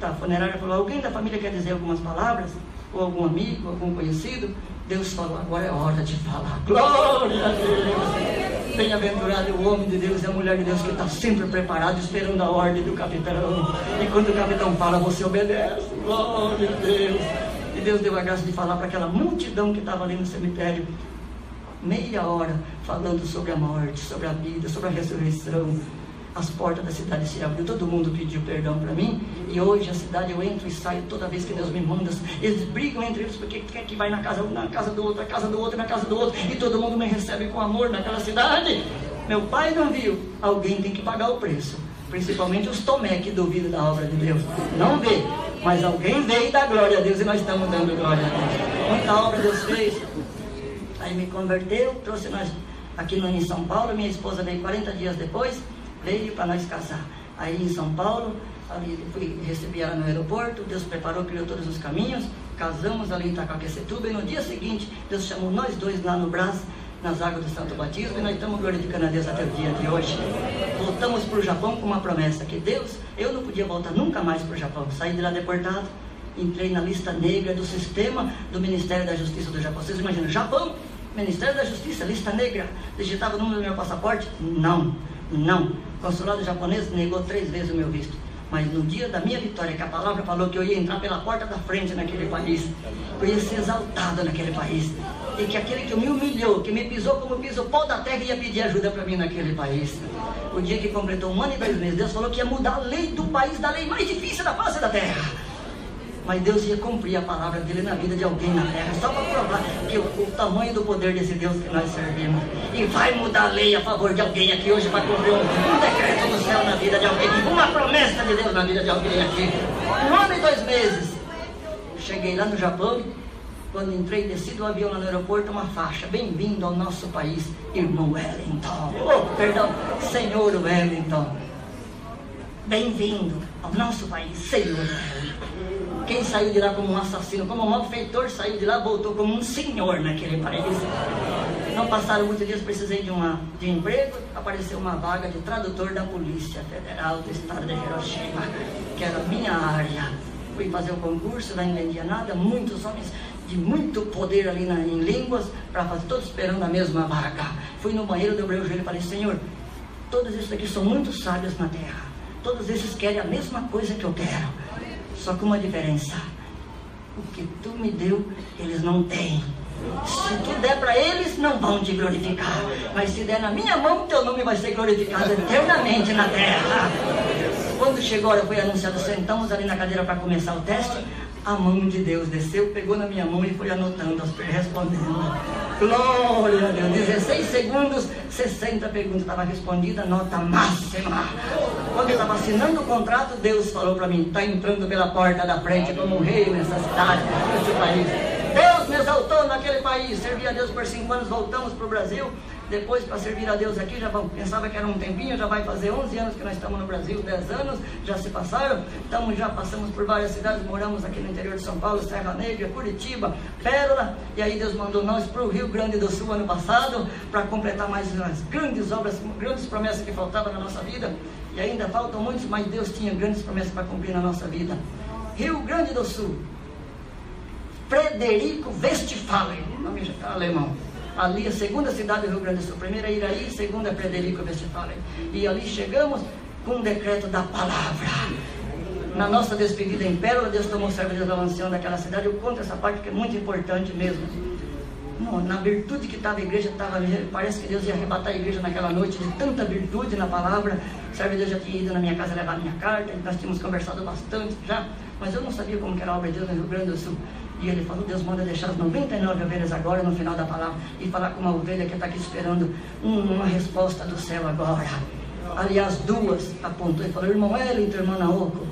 da funerária falou: Alguém da família quer dizer algumas palavras? Ou algum amigo, algum conhecido? Deus falou: Agora é hora de falar. Glória a Deus. Bem-aventurado o homem de Deus e a mulher de Deus que está sempre preparado, esperando a ordem do capitão. E quando o capitão fala, você obedece. Glória a Deus. E Deus deu a graça de falar para aquela multidão que estava ali no cemitério, meia hora, falando sobre a morte, sobre a vida, sobre a ressurreição. As portas da cidade se abriu, todo mundo pediu perdão para mim. E hoje a cidade eu entro e saio toda vez que Deus me manda. Eles brigam entre eles porque quer que vai na casa, na casa do outro, na casa do outro, na casa do outro. E todo mundo me recebe com amor naquela cidade. Meu pai não viu. Alguém tem que pagar o preço. Principalmente os Tomé que duvidam da obra de Deus. Não vê. Mas alguém veio dá glória a Deus e nós estamos dando glória a Deus. Muita obra Deus fez. Aí me converteu, trouxe nós aqui no, em São Paulo. Minha esposa veio 40 dias depois, veio para nós casar. Aí em São Paulo, ali fui receber ela no aeroporto, Deus preparou, criou todos os caminhos, casamos ali em Itacoaquecetuba e no dia seguinte Deus chamou nós dois lá no Brás, nas águas do Santo Batismo e nós estamos glorificando a Deus até o dia de hoje. Voltamos para o Japão com uma promessa que Deus, eu não podia voltar nunca mais para o Japão, saí de lá deportado, entrei na lista negra do sistema do Ministério da Justiça do Japão. Vocês imaginam, Japão, Ministério da Justiça, lista negra, digitava o número do meu passaporte? Não, não. O consulado japonês negou três vezes o meu visto. Mas no dia da minha vitória, que a palavra falou que eu ia entrar pela porta da frente naquele país, eu ia ser exaltado naquele país, e que aquele que me humilhou, que me pisou como pisou pó da terra, ia pedir ajuda para mim naquele país. O dia que completou um ano e dois meses, Deus falou que ia mudar a lei do país, da lei mais difícil da face da terra mas Deus ia cumprir a palavra dele na vida de alguém na terra, só para provar que o, o, tamanho do poder desse Deus que nós servimos. E vai mudar a lei a favor de alguém aqui hoje para cumprir um, um, decreto no céu na vida de alguém, uma promessa de Deus na vida de alguém aqui. Um ano e dois meses. Cheguei lá no Japão, quando entrei, desci do avião lá no aeroporto, uma faixa, bem-vindo ao nosso país, irmão Wellington. Oh, perdão, senhor Wellington. Bem-vindo ao nosso país, senhor Wellington. Quem saiu de lá como um assassino, como um malfeitor, saiu de lá, voltou como um senhor naquele país. Não passaram muitos dias, precisei de, uma, de emprego, apareceu uma vaga de tradutor da Polícia Federal do Estado de Hiroshima, que era a minha área. Fui fazer o concurso, não entendia nada, muitos homens de muito poder ali na, em línguas, para fazer, todos esperando a mesma vaga. Fui no banheiro, dobrei o joelho e falei, Senhor, todos esses aqui são muito sábios na terra. Todos esses querem a mesma coisa que eu quero. Só que uma diferença: o que tu me deu, eles não têm. Se tu der para eles, não vão te glorificar. Mas se der na minha mão, teu nome vai ser glorificado eternamente na terra. Quando chegou a hora, foi anunciado, sentamos ali na cadeira para começar o teste a mão de Deus desceu, pegou na minha mão e foi anotando, respondendo. Glória a Deus. 16 segundos, 60 perguntas estava respondida, nota máxima. Quando eu estava assinando o contrato, Deus falou para mim: está entrando pela porta da frente como rei nessa cidade, nesse país. Deus me exaltou naquele país. Servi a Deus por cinco anos, voltamos para o Brasil depois para servir a Deus aqui, já pensava que era um tempinho, já vai fazer 11 anos que nós estamos no Brasil, 10 anos já se passaram, estamos, já passamos por várias cidades, moramos aqui no interior de São Paulo, Serra Negra, Curitiba, Pérola, e aí Deus mandou nós para o Rio Grande do Sul ano passado, para completar mais umas grandes obras, grandes promessas que faltavam na nossa vida, e ainda faltam muitos, mas Deus tinha grandes promessas para cumprir na nossa vida. Rio Grande do Sul, Frederico Westphalen, nome alemão ali a segunda cidade do Rio Grande do Sul. Primeira é Iraí, segunda é Frederico Westphalen. E ali chegamos com um decreto da palavra. Na nossa despedida em Pérola, Deus tomou servo de ancião daquela cidade. Eu conto essa parte que é muito importante mesmo. Não, na virtude que estava a igreja, tava, parece que Deus ia arrebatar a igreja naquela noite, de tanta virtude na palavra. O Deus já tinha ido na minha casa levar minha carta, nós tínhamos conversado bastante já, mas eu não sabia como que era a obra de Deus no Rio Grande do Sul. E ele falou, Deus manda deixar as 99 ovelhas agora no final da palavra e falar com uma ovelha que está aqui esperando uma resposta do céu agora. Aliás, duas apontou e falou, irmão Wellington, irmã Naoko,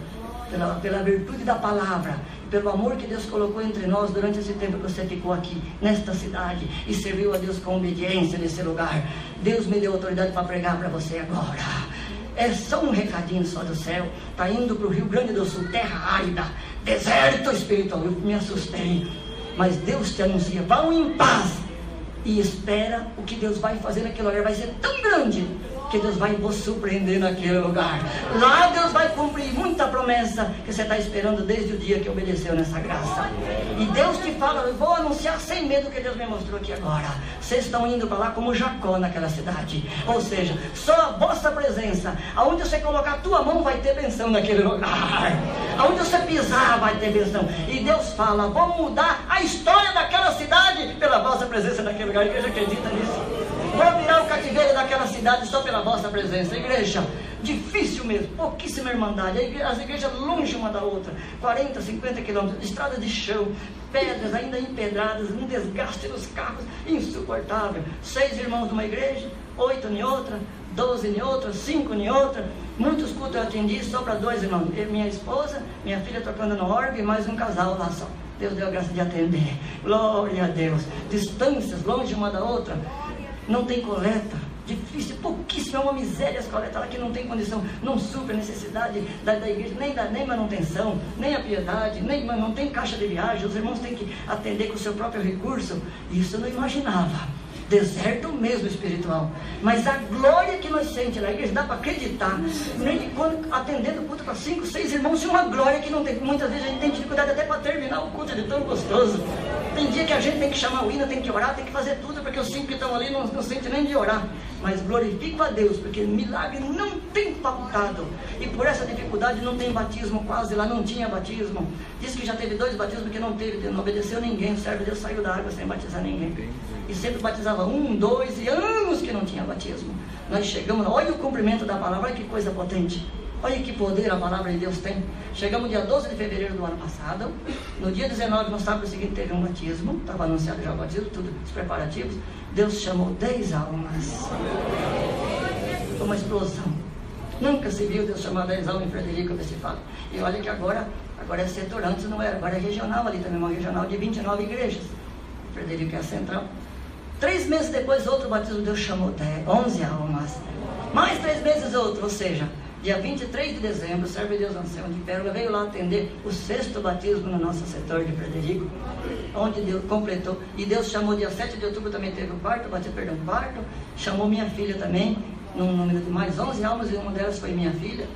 pela, pela virtude da palavra, pelo amor que Deus colocou entre nós durante esse tempo que você ficou aqui, nesta cidade, e serviu a Deus com obediência nesse lugar. Deus me deu autoridade para pregar para você agora. É só um recadinho só do céu. Está indo para o Rio Grande do Sul, terra árida, deserto espiritual. Eu me assustei. Mas Deus te anuncia, vão em paz. E espera o que Deus vai fazer naquele lugar. Vai ser tão grande que Deus vai vos surpreender naquele lugar. Lá Deus vai cumprir muita promessa que você está esperando desde o dia que obedeceu nessa graça. E Deus te fala, eu vou anunciar sem medo que Deus me mostrou aqui agora. Vocês estão indo para lá como Jacó naquela cidade. Ou seja, só a vossa presença, aonde você colocar a tua mão vai ter benção naquele lugar. Aonde você pisar vai ter benção. E Deus fala, vou mudar a história daquela cidade pela vossa presença naquele lugar. A igreja acredita nisso. Virar o cativeiro daquela cidade só pela vossa presença. Igreja, difícil mesmo, pouquíssima irmandade. As igrejas longe uma da outra, 40, 50 quilômetros, estrada de chão, pedras ainda empedradas, um desgaste nos carros insuportável. Seis irmãos numa igreja, oito em outra, doze em outra, cinco em outra. Muitos cultos eu atendi só para dois irmãos. Minha esposa, minha filha tocando no órgão e mais um casal lá só. Deus deu a graça de atender. Glória a Deus. Distâncias, longe uma da outra. Não tem coleta. Difícil, pouquíssimo, é uma miséria as coletas que não tem condição, não supre a necessidade da, da igreja, nem, da, nem manutenção, nem a piedade, nem não tem caixa de viagem, os irmãos têm que atender com o seu próprio recurso. Isso eu não imaginava deserto mesmo espiritual. Mas a glória que nós sentimos na igreja, dá para acreditar. Nem quando atendendo o culto para cinco, seis irmãos, tinha uma glória que não tem. Muitas vezes a gente tem dificuldade até para terminar o culto de tão gostoso. Tem dia que a gente tem que chamar o hino, tem que orar, tem que fazer tudo, porque os cinco que estão ali não, não sentem nem de orar. Mas glorifico a Deus, porque milagre não tem faltado. E por essa dificuldade não tem batismo quase, lá não tinha batismo. Diz que já teve dois batismos que não teve, não obedeceu ninguém. O servo de Deus saiu da água sem batizar ninguém. E sempre batizava um, dois e anos que não tinha batismo. Nós chegamos, olha o cumprimento da palavra, olha que coisa potente. Olha que poder a palavra de Deus tem. Chegamos dia 12 de fevereiro do ano passado. No dia 19, no sábado seguinte, teve um batismo. Estava anunciado já o batismo, tudo os preparativos. Deus chamou 10 almas. Foi uma explosão. Nunca se viu Deus chamar 10 almas em Frederico, fato. E olha que agora, agora é setor, antes não era, agora é regional ali também, uma regional de 29 igrejas. Frederico é a central. Três meses depois, outro batismo, Deus chamou 10, 11 almas. Mais três meses, outro, ou seja, dia 23 de dezembro, o servo de Deus Anselmo de Pérola veio lá atender o sexto batismo no nosso setor de Frederico, onde Deus completou. E Deus chamou dia 7 de outubro, também teve o quarto, batismo, perdão, quarto. Chamou minha filha também, num número de mais 11 almas, e uma delas foi minha filha.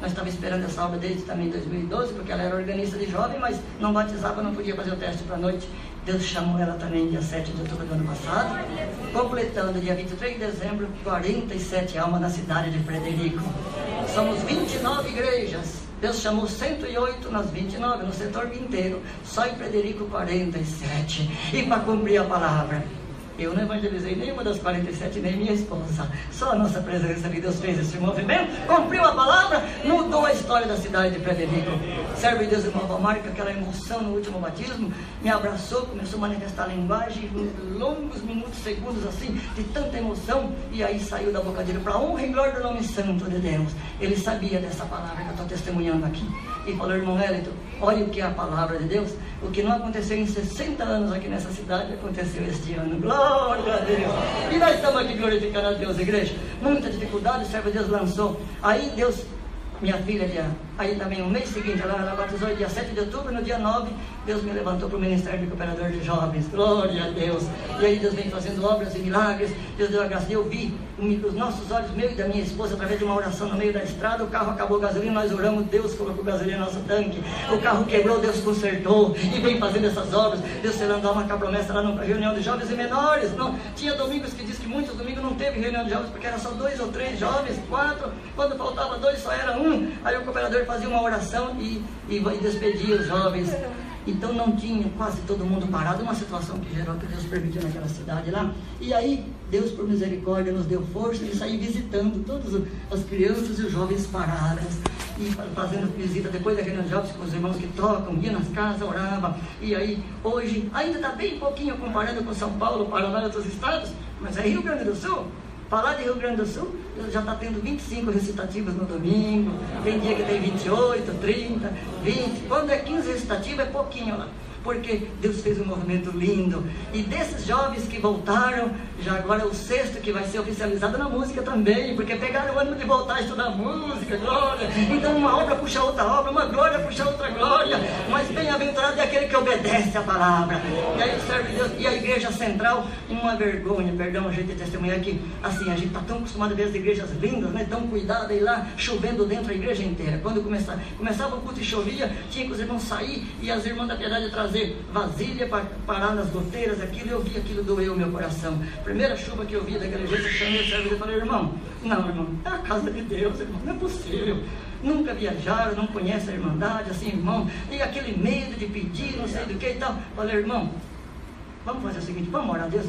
Nós estávamos esperando essa obra desde também 2012, porque ela era organista de jovem, mas não batizava, não podia fazer o teste para a noite. Deus chamou ela também dia 7 de outubro do ano passado, completando dia 23 de dezembro 47 almas na cidade de Frederico. Somos 29 igrejas. Deus chamou 108 nas 29, no setor inteiro. Só em Frederico 47. E para cumprir a palavra. Eu não evangelizei nenhuma das 47, nem minha esposa. Só a nossa presença que Deus fez esse movimento, cumpriu a palavra, mudou a história da cidade de Frederico. Servo de Deus, irmão Valmar, com aquela emoção no último batismo, me abraçou, começou a manifestar a linguagem, longos minutos, segundos assim, de tanta emoção, e aí saiu da boca dele para honra e glória do nome santo de Deus. Ele sabia dessa palavra que eu estou testemunhando aqui. E falou, irmão Elito, olha o que é a palavra de Deus. O que não aconteceu em 60 anos aqui nessa cidade, aconteceu este ano. Glória a Deus. E nós estamos aqui glorificando a Deus, igreja. Muita dificuldade, o servo de Deus lançou. Aí Deus minha filha, dia, aí também no mês seguinte, ela, ela batizou dia 7 de outubro, no dia 9, Deus me levantou para o Ministério de Cooperador de Jovens, glória a Deus. E aí Deus vem fazendo obras e milagres, Deus deu a graça. Eu vi os nossos olhos, meu e da minha esposa, através de uma oração no meio da estrada, o carro acabou gasolina, nós oramos, Deus colocou gasolina no nosso tanque. O carro quebrou, Deus consertou e vem fazendo essas obras. Deus selando uma promessa lá na reunião de jovens e menores. Não, tinha domingos que muitos domingos não teve reunião de jovens, porque era só dois ou três jovens, quatro. Quando faltava dois, só era um. Aí o cooperador fazia uma oração e, e, e despedia os jovens. Então não tinha quase todo mundo parado, uma situação que gerou que Deus permitiu naquela cidade lá. E aí, Deus, por misericórdia, nos deu força de sair visitando todas as crianças e os jovens parados. E fazendo visita depois da reunião de jovens com os irmãos que tocam, ia nas casas, orava. E aí, hoje, ainda está bem pouquinho comparando com São Paulo, Paraná e outros estados, mas é Rio Grande do Sul. Falar de Rio Grande do Sul, já está tendo 25 recitativos no domingo, tem dia que tem 28, 30, 20. Quando é 15 recitativos, é pouquinho lá porque Deus fez um movimento lindo. E desses jovens que voltaram, já agora é o sexto que vai ser oficializado na música também, porque pegaram o ânimo de voltar a estudar música, glória. Então uma obra puxa outra obra, uma glória puxa outra glória. Mas bem-aventurado é aquele que obedece a palavra. E aí serve Deus. E a igreja central, uma vergonha, perdão, a gente testemunhar aqui. Assim, a gente está tão acostumado a ver as igrejas lindas, né? Tão cuidada e lá chovendo dentro da igreja inteira. Quando começava, começava o culto e chovia, tinha que os irmãos sair e as irmãs da piedade trazer fazer vasilha para parar nas goteiras, aquilo, eu vi aquilo doeu meu coração. Primeira chuva que eu vi daquele jeito, eu chamei o servo e falei, irmão, não, irmão, é a casa de Deus, irmão, não é possível. Nunca viajaram, não conhecem a irmandade, assim, irmão, e aquele medo de pedir, não sei do que e tal. Falei, irmão, vamos fazer o seguinte, vamos orar a Deus.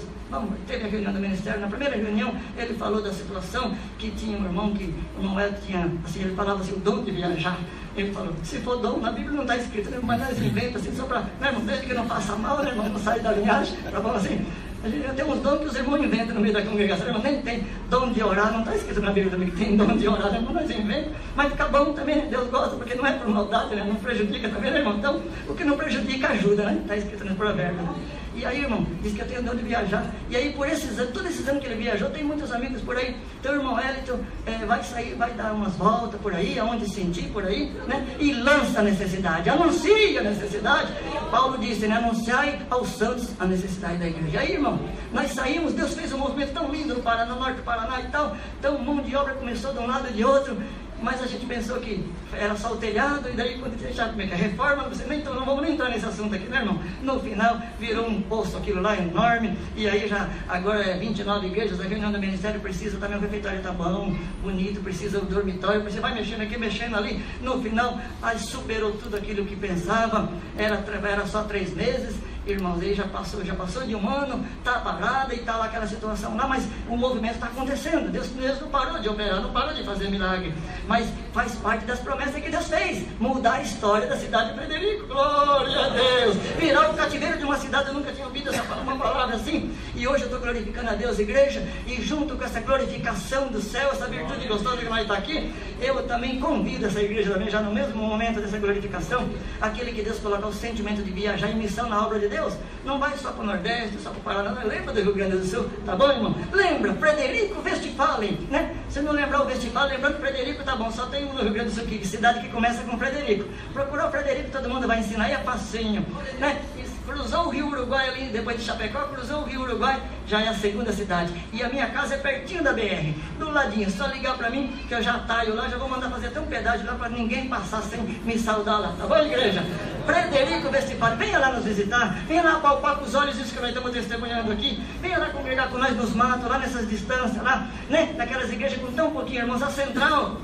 Teve a reunião do ministério, na primeira reunião ele falou da situação que tinha um irmão que, o irmão Hélio tinha, assim, ele falava assim, o dom de viajar. Ele falou, se for dom, na Bíblia não está escrito, né? mas nós inventamos assim, só para, né, irmão, desde que não faça mal, né, irmão, não sai da linhagem, tá bom assim? A gente tem uns dons que os irmãos inventam no meio da congregação. Irmão, nem tem dom de orar, não está escrito na Bíblia também que tem dom de orar, irmão, nós inventamos. Mas fica bom também, né? Deus gosta, porque não é por maldade, né? não prejudica também, né, irmão? Então, o que não prejudica ajuda, né? Está escrito no provérbio. Né? E aí, irmão, diz que eu tenho dom de viajar. E aí, por esses anos, todos esses anos que ele viajou, tem muitos amigos por aí. Teu irmão Elton é, vai sair, vai dar umas voltas por aí, aonde sentir por aí, né? E lança a necessidade, anuncia a necessidade. Paulo disse, né? Anunciai aos santos a necessidade da igreja. E aí, irmão, nós saímos, Deus fez um movimento tão lindo no Paraná, no norte do Paraná e tal. Então, mão de obra começou de um lado e de outro mas a gente pensou que era só o telhado, e daí quando deixar como é que é reforma, você nem, então, não vamos nem entrar nesse assunto aqui, né, irmão? No final virou um poço aquilo lá enorme, e aí já agora é 29 igrejas, a reunião do ministério precisa também o refeitório tá bom, bonito, precisa o dormitório, você vai mexendo aqui, mexendo ali, no final, aí superou tudo aquilo que pensava, era, era só três meses, irmãos, aí já passou, já passou de um ano, está parada e está lá aquela situação lá, mas o movimento está acontecendo. Deus, Deus não parou de operar, não parou de fazer milagre. Mas faz parte das promessas que Deus fez. Mudar a história da cidade de Frederico. Glória a Deus. Virar o cativeiro de uma cidade, eu nunca tinha ouvido essa, uma palavra assim. E hoje eu estou glorificando a Deus, igreja, e junto com essa glorificação do céu, essa virtude gostosa que nós está aqui, eu também convido essa igreja também, já no mesmo momento dessa glorificação, aquele que Deus colocar o sentimento de viajar em missão na obra de Deus não vai só para o Nordeste, só para o Paraná, lembra do Rio Grande do Sul, tá bom, irmão? Lembra, Frederico Westphalen, né? Se não lembrar o Westphalen, lembrando Frederico tá bom, só tem um no Rio Grande do Sul, que cidade que começa com Frederico. Procurou o Frederico, todo mundo vai ensinar, e é facinho, né? cruzou o rio Uruguai ali, depois de Chapecó, cruzou o rio Uruguai, já é a segunda cidade. E a minha casa é pertinho da BR, do ladinho. Só ligar para mim, que eu já taio lá, já vou mandar fazer até um pedágio lá para ninguém passar sem me saudar lá. Tá bom, igreja? Frederico Vestipário, venha lá nos visitar, venha lá palpar com os olhos isso que nós estamos testemunhando aqui, venha lá congregar com nós nos matos, lá nessas distâncias, lá, né? Naquelas igrejas com tão pouquinho, irmãos, a central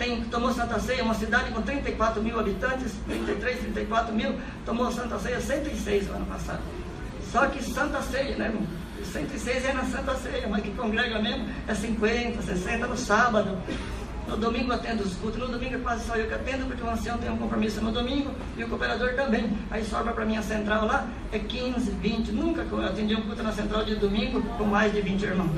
tem, tomou Santa Ceia, uma cidade com 34 mil habitantes, 33, 34 mil, tomou Santa Ceia 106 no ano passado. Só que Santa Ceia, né, irmão? 106 é na Santa Ceia, mas que congrega mesmo é 50, 60 no sábado. No domingo atendo os cultos, no domingo é quase só eu que atendo, porque o ancião tem um compromisso no domingo e o cooperador também. Aí sobra para minha central lá, é 15, 20. Nunca atendi um culto na central de domingo com mais de 20 irmãos.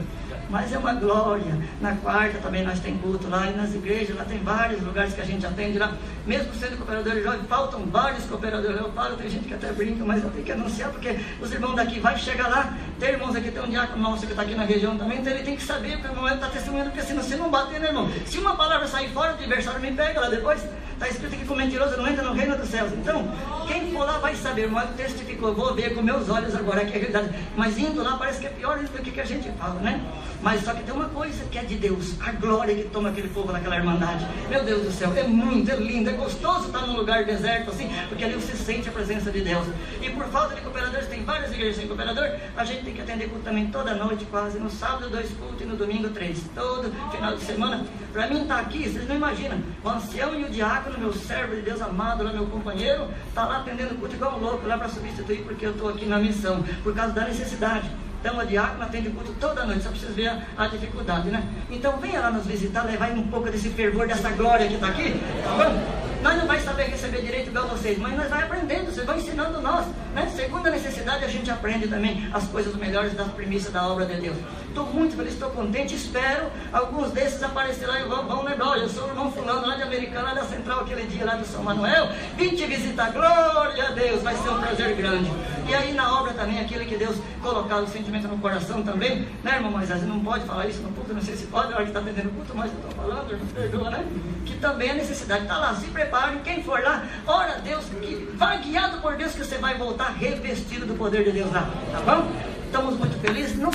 Mas é uma glória. Na quarta também nós tem culto lá, e nas igrejas, lá tem vários lugares que a gente atende lá. Mesmo sendo cooperador jovem, faltam vários cooperadores. Eu falo, tem gente que até brinca, mas eu tenho que anunciar, porque os irmãos daqui vai chegar lá. Tem irmãos aqui, tem um diácono nosso que está aqui na região também, então ele tem que saber, porque o irmão está testemunhando, porque senão se não bater, né, irmão? Se uma palavra sair fora, o adversário me pega lá depois. Está escrito que o mentiroso não entra no reino dos céus. Então, quem for lá vai saber. O Marco testificou, vou ver com meus olhos agora que é verdade. Mas indo lá parece que é pior do que, que a gente fala, né? Mas só que tem uma coisa que é de Deus, a glória que toma aquele povo naquela irmandade. Meu Deus do céu, é muito, é lindo, é gostoso estar num lugar deserto assim, porque ali você sente a presença de Deus. E por falta de cooperadores, tem várias igrejas sem cooperador, a gente tem que atender culto também toda noite, quase. No sábado, dois cultos e no domingo, três. Todo final de semana. Para mim estar tá aqui, vocês não imaginam. O ancião e o diácono, meu servo de Deus amado, lá, meu companheiro, está lá atendendo culto igual um louco, lá para substituir, porque eu estou aqui na missão, por causa da necessidade. Então a diácona atende culto toda noite, só para vocês verem a, dificuldade, né? Então venha lá nos visitar, levar um pouco desse fervor, dessa glória que está aqui, tá bom? Nós não vai saber receber direito igual vocês, mas nós vai aprendendo, vocês vão ensinando nós. Né? Segundo a necessidade, a gente aprende também as coisas melhores das premissas da obra de Deus. Estou muito feliz, estou contente, espero alguns desses aparecer lá e vão, vão. Olha, eu sou o irmão fulano lá de Americana, da Central, aquele dia lá do São Manuel. Vim te visitar, glória a Deus, vai ser um prazer grande. E aí na obra também, aquele que Deus colocar o sentimento no coração também, né, irmão Moisés? Não pode falar isso no culto, não sei se pode, na hora que está atendendo o culto, mas eu estou falando, irmão, perdoa, né? Que também é necessidade, está lá, se prepare, quem for lá, ora Deus, que vai guiado por Deus que você vai voltar revestido do poder de Deus lá, tá bom? Estamos muito felizes. Não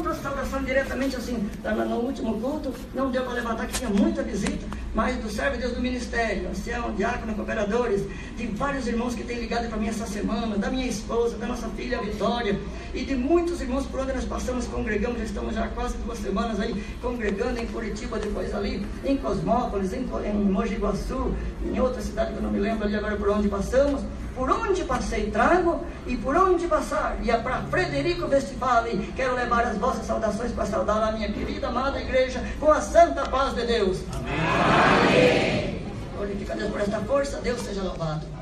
oração diretamente assim, no último culto, não deu para levantar, que tinha muita visita, mas do servo de Deus do ministério, ancião, diácono, cooperadores, de vários irmãos que têm ligado para mim essa semana, da minha esposa, da nossa filha Vitória, e de muitos irmãos por onde nós passamos, congregamos, já estamos já quase duas semanas aí congregando em Curitiba, depois ali, em Cosmópolis, em, em Mogi Guaçu, em outra cidade que eu não me lembro ali agora por onde passamos por onde passei trago e por onde passar. E é para Frederico Vestivale, quero levar as vossas saudações para saudar a minha querida amada igreja com a santa paz de Deus. Amém. Glorifica Deus por esta força, Deus seja louvado.